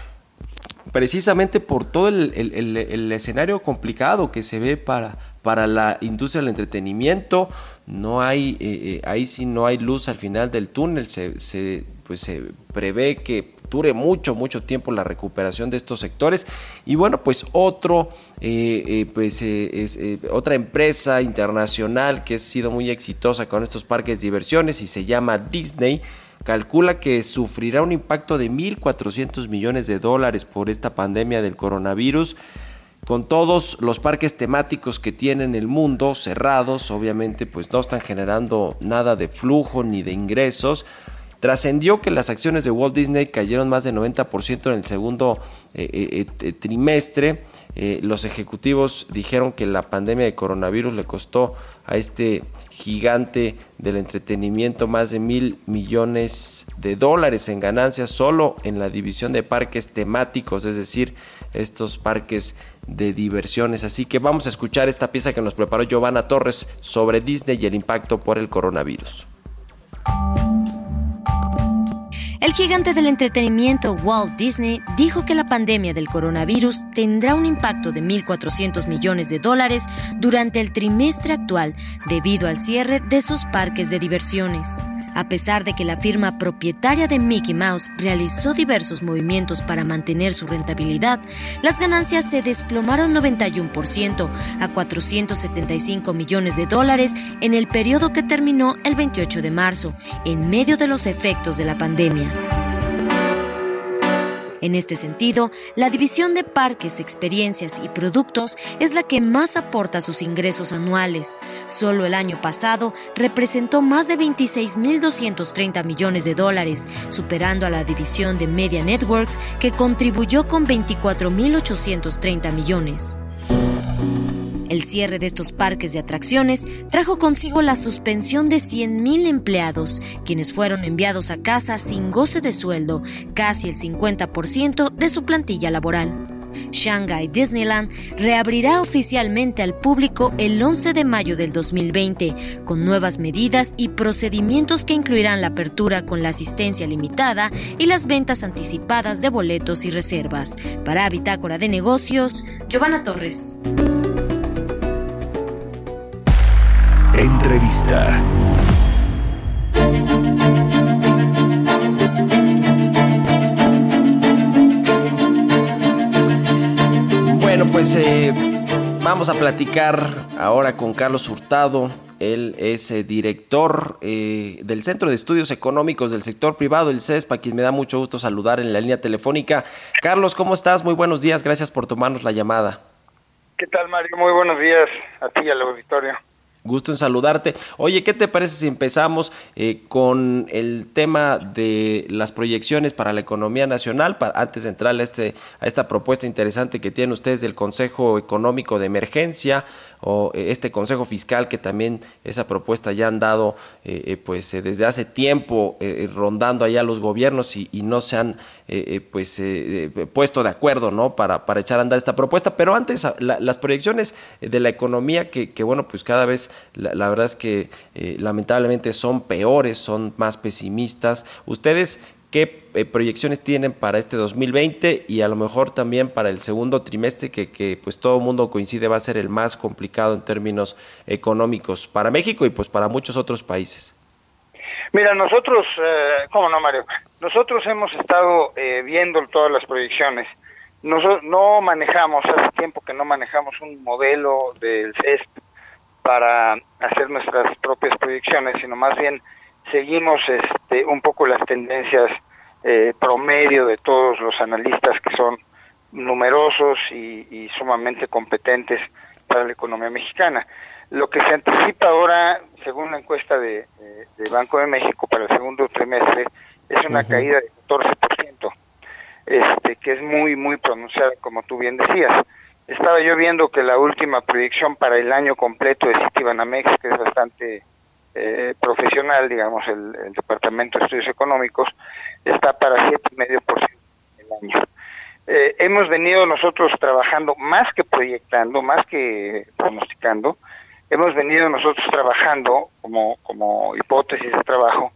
precisamente por todo el, escenario complicado que se ve para, para la industria del entretenimiento, no hay, eh, eh, ahí sí no hay luz al final del túnel, se, se, pues se prevé que dure mucho, mucho tiempo la recuperación de estos sectores. Y bueno, pues otro, eh, pues es, otra empresa internacional que ha sido muy exitosa con estos parques de diversiones y se llama Disney, calcula que sufrirá un impacto de 1.400 millones de dólares por esta pandemia del coronavirus. Con todos los parques temáticos que tienen el mundo cerrados, obviamente pues no están generando nada de flujo ni de ingresos. Trascendió que las acciones de Walt Disney cayeron más del 90% en el segundo eh, eh, eh, trimestre. los ejecutivos dijeron que la pandemia de coronavirus le costó a este gigante del entretenimiento más de mil millones de dólares en ganancias solo en la división de parques temáticos, es decir, estos parques de diversiones. Así que vamos a escuchar esta pieza que nos preparó Giovanna Torres sobre Disney y el impacto por el coronavirus. Gigante del entretenimiento Walt Disney dijo que la pandemia del coronavirus tendrá un impacto de 1.400 millones de dólares durante el trimestre actual debido al cierre de sus parques de diversiones. A pesar de que la firma propietaria de Mickey Mouse realizó diversos movimientos para mantener su rentabilidad, las ganancias se desplomaron 91% a 475 millones de dólares en el periodo que terminó el 28 de marzo, en medio de los efectos de la pandemia. En este sentido, la división de parques, experiencias y productos es la que más aporta sus ingresos anuales. Solo el año pasado representó más de 26.230 millones de dólares, superando a la división de Media Networks que contribuyó con 24.830 millones. El cierre de estos parques de atracciones trajo consigo la suspensión de 100.000 empleados, quienes fueron enviados a casa sin goce de sueldo, casi el 50% de su plantilla laboral. Shanghai Disneyland reabrirá oficialmente al público el 11 de mayo del 2020, con nuevas medidas y procedimientos que incluirán la apertura con la asistencia limitada y las ventas anticipadas de boletos y reservas. Para Bitácora de Negocios, Giovanna Torres. Entrevista. Bueno, pues eh, vamos a platicar ahora con Carlos Hurtado. Él es eh, director eh, del Centro de Estudios Económicos del Sector Privado, el CESPA, quien me da mucho gusto saludar en la línea telefónica. Carlos, ¿cómo estás? Muy buenos días, gracias por tomarnos la llamada. ¿Qué tal, Mario? Muy buenos días a ti y al auditorio. Gusto en saludarte. Oye, ¿qué te parece si empezamos eh, con el tema de las proyecciones para la economía nacional, para, antes de entrar a, este, a esta propuesta interesante que tienen ustedes del Consejo Económico de Emergencia o eh, este Consejo Fiscal que también esa propuesta ya han dado eh, pues desde hace tiempo rondando allá los gobiernos y, no se han pues puesto de acuerdo, ¿no? Para, para echar a andar esta propuesta. Pero antes, las proyecciones de la economía que, que bueno, pues cada vez la, verdad es que eh, lamentablemente son peores, son más pesimistas. ¿Ustedes qué eh, proyecciones tienen para este 2020 y a lo mejor también para el segundo trimestre que, pues todo el mundo coincide va a ser el más complicado en términos económicos para México y pues para muchos otros países? Mira, nosotros, eh, ¿cómo no, Mario? Nosotros hemos estado eh, viendo todas las proyecciones. Nosotros no manejamos, hace tiempo que no manejamos un modelo del CESP para hacer nuestras propias proyecciones, sino más bien seguimos este, un poco las tendencias eh, promedio de todos los analistas que son numerosos y, sumamente competentes para la economía mexicana. Lo que se anticipa ahora, según la encuesta de, Banco de México para el segundo trimestre, es una caída de 14%, este, que es muy, muy pronunciada, como tú bien decías. Estaba yo viendo que la última proyección para el año completo de Citibanamex, que es bastante eh, profesional, digamos, el, Departamento de Estudios Económicos, está para 7,5% el año. Eh, hemos venido nosotros trabajando más que proyectando, más que pronosticando, hemos venido nosotros trabajando como, como hipótesis de trabajo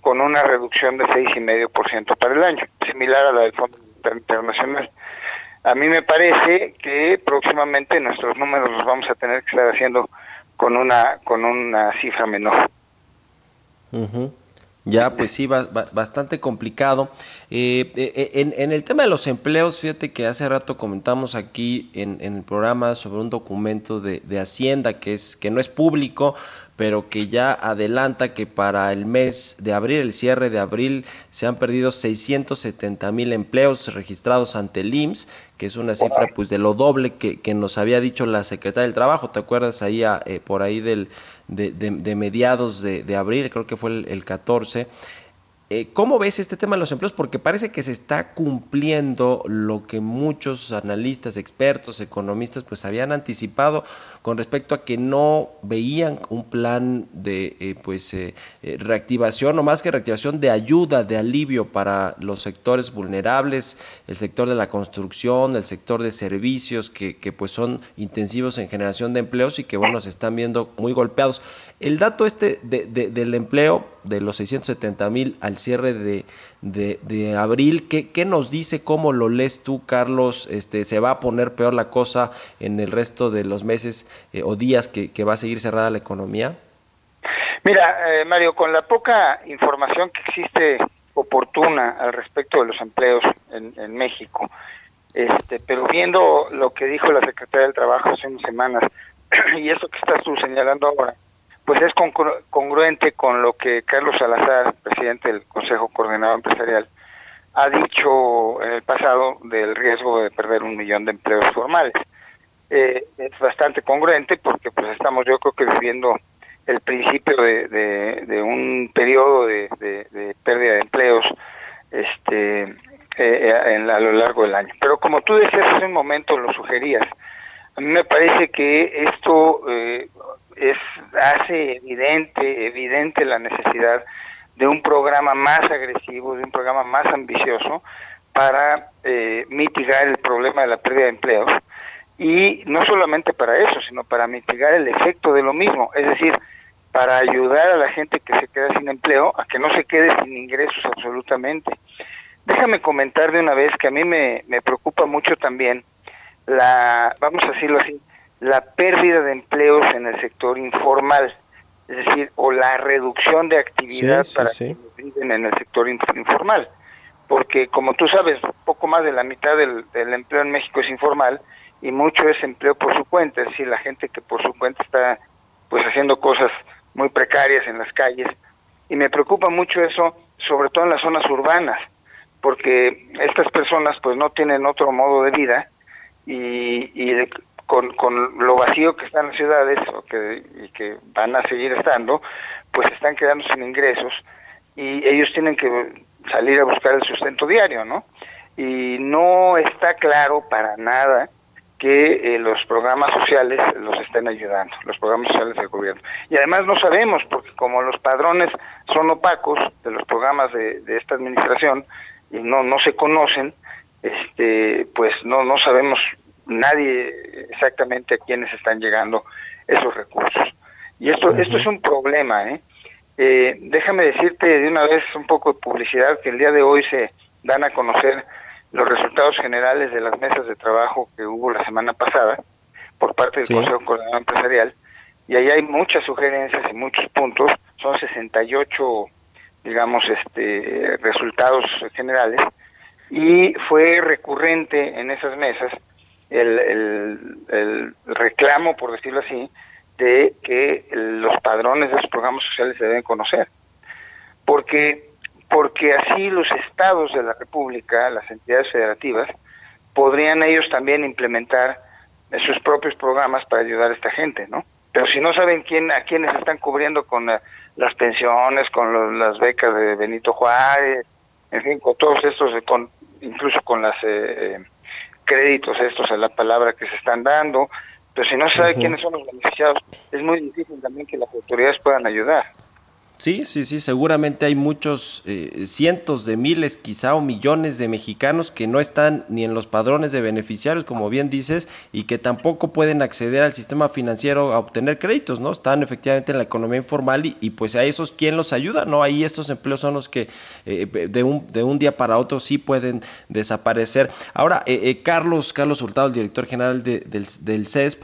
con una reducción de 6,5% para el año, similar a la del Fondo Internacional. A mí me parece que próximamente nuestros números los vamos a tener que estar haciendo con una con una cifra menor. Ya, pues sí, bastante complicado. Eh, eh, eh, en, en, el tema de los empleos, fíjate que hace rato comentamos aquí en, en el programa sobre un documento de, de, Hacienda que es que no es público, pero que ya adelanta que para el mes de abril, el cierre de abril, se han perdido 670 mil empleos registrados ante el IMSS, que es una cifra pues de lo doble que, que nos había dicho la secretaria del Trabajo, ¿te acuerdas ahí eh, por ahí del, de, de, mediados de, de, abril, creo que fue el, el 14? Eh, ¿Cómo ves este tema de los empleos? Porque parece que se está cumpliendo lo que muchos analistas, expertos, economistas, pues habían anticipado con respecto a que no veían un plan de eh, pues eh, reactivación o más que reactivación de ayuda, de alivio para los sectores vulnerables, el sector de la construcción, el sector de servicios que, pues son intensivos en generación de empleos y que bueno se están viendo muy golpeados. El dato este de, del empleo de los 670 mil al cierre de, de, abril, ¿qué, ¿qué, nos dice? ¿Cómo lo lees tú, Carlos? Este, ¿Se va a poner peor la cosa en el resto de los meses eh, o días que, que, va a seguir cerrada la economía? Mira, eh, Mario, con la poca información que existe oportuna al respecto de los empleos en, en México, este, pero viendo lo que dijo la Secretaría del Trabajo hace unas semanas y eso que estás tú señalando ahora, pues es congruente con lo que Carlos Salazar, presidente del Consejo Coordinador Empresarial, ha dicho en el pasado del riesgo de perder un millón de empleos formales. Eh, es bastante congruente porque pues estamos yo creo que viviendo el principio de, un periodo de, pérdida de empleos este eh, en, a lo largo del año. Pero como tú decías hace un momento, lo sugerías, a mí me parece que esto eh, es hace evidente evidente la necesidad de un programa más agresivo, de un programa más ambicioso para eh, mitigar el problema de la pérdida de empleos y no solamente para eso, sino para mitigar el efecto de lo mismo, es decir, para ayudar a la gente que se queda sin empleo a que no se quede sin ingresos absolutamente. Déjame comentar de una vez que a mí me, me preocupa mucho también la, vamos a decirlo así, la pérdida de empleos en el sector informal, es decir, o la reducción de actividad para quienes viven en el sector informal. Porque como tú sabes, poco más de la mitad del, empleo en México es informal y mucho es empleo por su cuenta, es decir, la gente que por su cuenta está pues haciendo cosas muy precarias en las calles. Y me preocupa mucho eso, sobre todo en las zonas urbanas, porque estas personas pues no tienen otro modo de vida y, y con, con lo vacío que están las ciudades o que, y que van a seguir estando, pues están quedando sin ingresos y ellos tienen que salir a buscar el sustento diario, ¿no? Y no está claro para nada que eh, los programas sociales los estén ayudando, los programas sociales del gobierno. Y además no sabemos, porque como los padrones son opacos de los programas de, esta administración y no, no se conocen, este, pues no, no sabemos nadie exactamente a quiénes están llegando esos recursos. Y esto, esto es un problema, ¿eh? Eh, déjame decirte de una vez un poco de publicidad que el día de hoy se dan a conocer los resultados generales de las mesas de trabajo que hubo la semana pasada por parte del Consejo Coordinador Empresarial. Y ahí hay muchas sugerencias y muchos puntos, son 68 digamos este resultados generales. Y fue recurrente en esas mesas el, el reclamo por decirlo así de que los padrones de los programas sociales se deben conocer. Porque, porque así los estados de la República, las entidades federativas, podrían ellos también implementar sus propios programas para ayudar a esta gente, ¿no? Pero si no saben quién a quiénes están cubriendo con las pensiones, con las becas de Benito Juárez, en fin, con todos estos, con, incluso con los eh, eh, créditos estos a la palabra que se están dando, pero si no sabe quiénes son los beneficiados, es muy difícil también que las autoridades puedan ayudar. Sí, sí, sí, seguramente hay muchos, eh, cientos de miles quizá o millones de mexicanos que no están ni en los padrones de beneficiarios, como bien dices, y que tampoco pueden acceder al sistema financiero a obtener créditos, ¿no? Están efectivamente en la economía informal y, pues a esos, ¿quién los ayuda? ¿No? Ahí estos empleos son los que eh, de, un, de un día para otro sí pueden desaparecer. Ahora, eh, Carlos, Carlos Hurtado, el director general del, del CESP,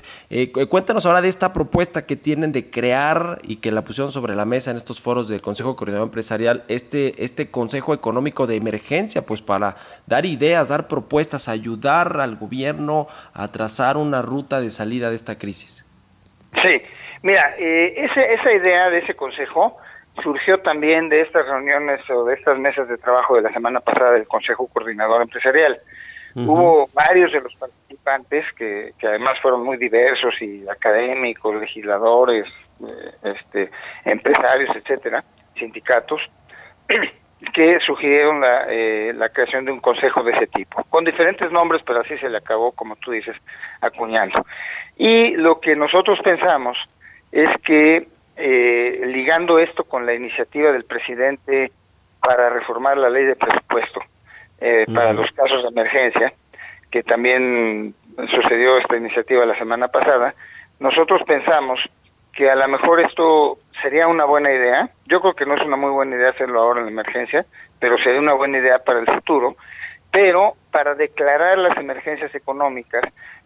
cuéntanos ahora de esta propuesta que tienen de crear y que la pusieron sobre la mesa en estos foros del Consejo Coordinador Empresarial este, este Consejo Económico de Emergencia, pues para dar ideas, dar propuestas, ayudar al gobierno a trazar una ruta de salida de esta crisis. Sí, mira, eh, esa idea de ese Consejo surgió también de estas reuniones o de estas mesas de trabajo de la semana pasada del Consejo Coordinador Empresarial. Hubo varios de los participantes que, que además fueron muy diversos y académicos, legisladores, este, empresarios, etcétera, sindicatos, que sugirieron la, eh, la creación de un consejo de ese tipo, con diferentes nombres, pero así se le acabó, como tú dices, acuñando. Y lo que nosotros pensamos es que, eh, ligando esto con la iniciativa del presidente para reformar la ley de presupuesto para los casos de emergencia, que también sucedió esta iniciativa la semana pasada, nosotros pensamos que a lo mejor esto sería una buena idea. Yo creo que no es una muy buena idea hacerlo ahora en la emergencia, pero sería una buena idea para el futuro. Pero para declarar las emergencias económicas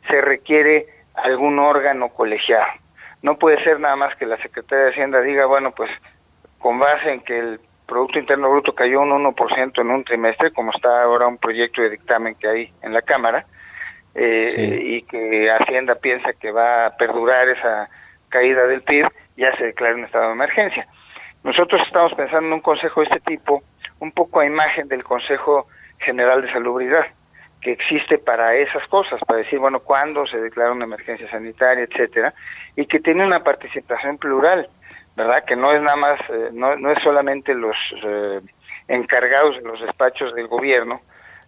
se requiere algún órgano colegiado. No puede ser nada más que la Secretaría de Hacienda diga, bueno, pues con base en que el Producto Interno Bruto cayó un 1% en un trimestre, como está ahora un proyecto de dictamen que hay en la Cámara, eh, y que Hacienda piensa que va a perdurar esa caída del PIB, ya se declara un estado de emergencia. Nosotros estamos pensando en un consejo de este tipo, un poco a imagen del Consejo General de Salubridad, que existe para esas cosas, para decir, bueno, cuándo se declara una emergencia sanitaria, etcétera, y que tiene una participación plural, ¿verdad? Que no es nada más, eh, no, no es solamente los eh, encargados de los despachos del gobierno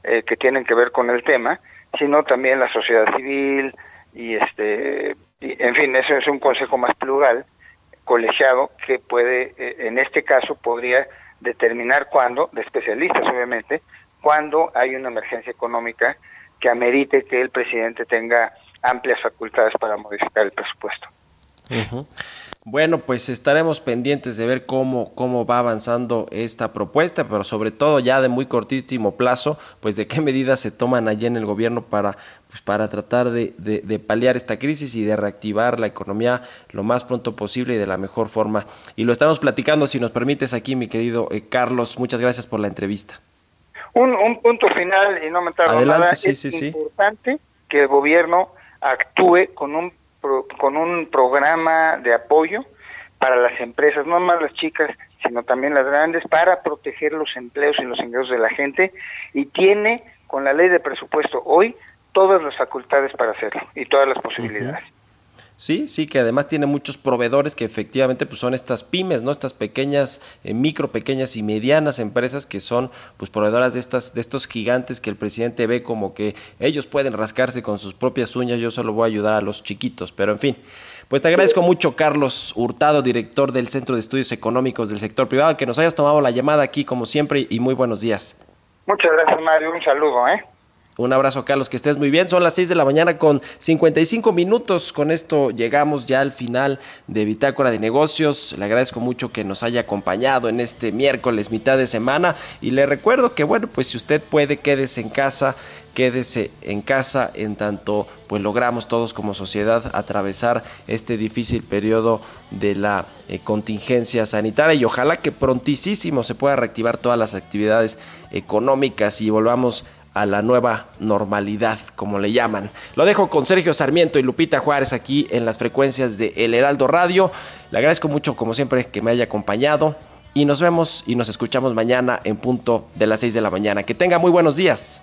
eh, que tienen que ver con el tema, sino también la sociedad civil y este en fin, eso es un consejo más plural, colegiado, que puede, eh, en este caso, podría determinar cuándo, de especialistas obviamente, cuando hay una emergencia económica que amerite que el presidente tenga amplias facultades para modificar el presupuesto. Bueno, pues estaremos pendientes de ver cómo, cómo va avanzando esta propuesta, pero sobre todo ya de muy cortísimo plazo, pues de qué medidas se toman allí en el gobierno para, pues para tratar de, de, paliar esta crisis y de reactivar la economía lo más pronto posible y de la mejor forma. Y lo estamos platicando, si nos permites aquí, mi querido eh, Carlos, muchas gracias por la entrevista. Un, un punto final, y no me tardo nada, es importante que el gobierno actúe con un con un programa de apoyo para las empresas, no más las chicas, sino también las grandes, para proteger los empleos y los ingresos de la gente y tiene con la ley de presupuesto hoy todas las facultades para hacerlo y todas las posibilidades. Sí, sí, que además tiene muchos proveedores que efectivamente pues son estas pymes, ¿no? Estas pequeñas, eh, micro, pequeñas y medianas empresas que son pues proveedoras de estas de estos gigantes que el presidente ve como que ellos pueden rascarse con sus propias uñas, yo solo voy a ayudar a los chiquitos, pero en fin. Pues te agradezco mucho Carlos Hurtado, director del Centro de Estudios Económicos del Sector Privado, que nos hayas tomado la llamada aquí como siempre y muy buenos días. Muchas gracias Mario, un saludo, ¿eh? Un abrazo, Carlos, que estés muy bien. Son las 6 de la mañana con 55 minutos. Con esto llegamos ya al final de Bitácora de Negocios. Le agradezco mucho que nos haya acompañado en este miércoles, mitad de semana. Y le recuerdo que, bueno, pues si usted puede, quédese en casa. Quédese en casa en tanto pues logramos todos como sociedad atravesar este difícil periodo de la eh, contingencia sanitaria y ojalá que prontísimo se pueda reactivar todas las actividades económicas y volvamos a la nueva normalidad, como le llaman. Lo dejo con Sergio Sarmiento y Lupita Juárez aquí en las frecuencias de El Heraldo Radio. Le agradezco mucho, como siempre, que me haya acompañado. Y nos vemos y nos escuchamos mañana en punto de las 6 de la mañana. Que tenga muy buenos días.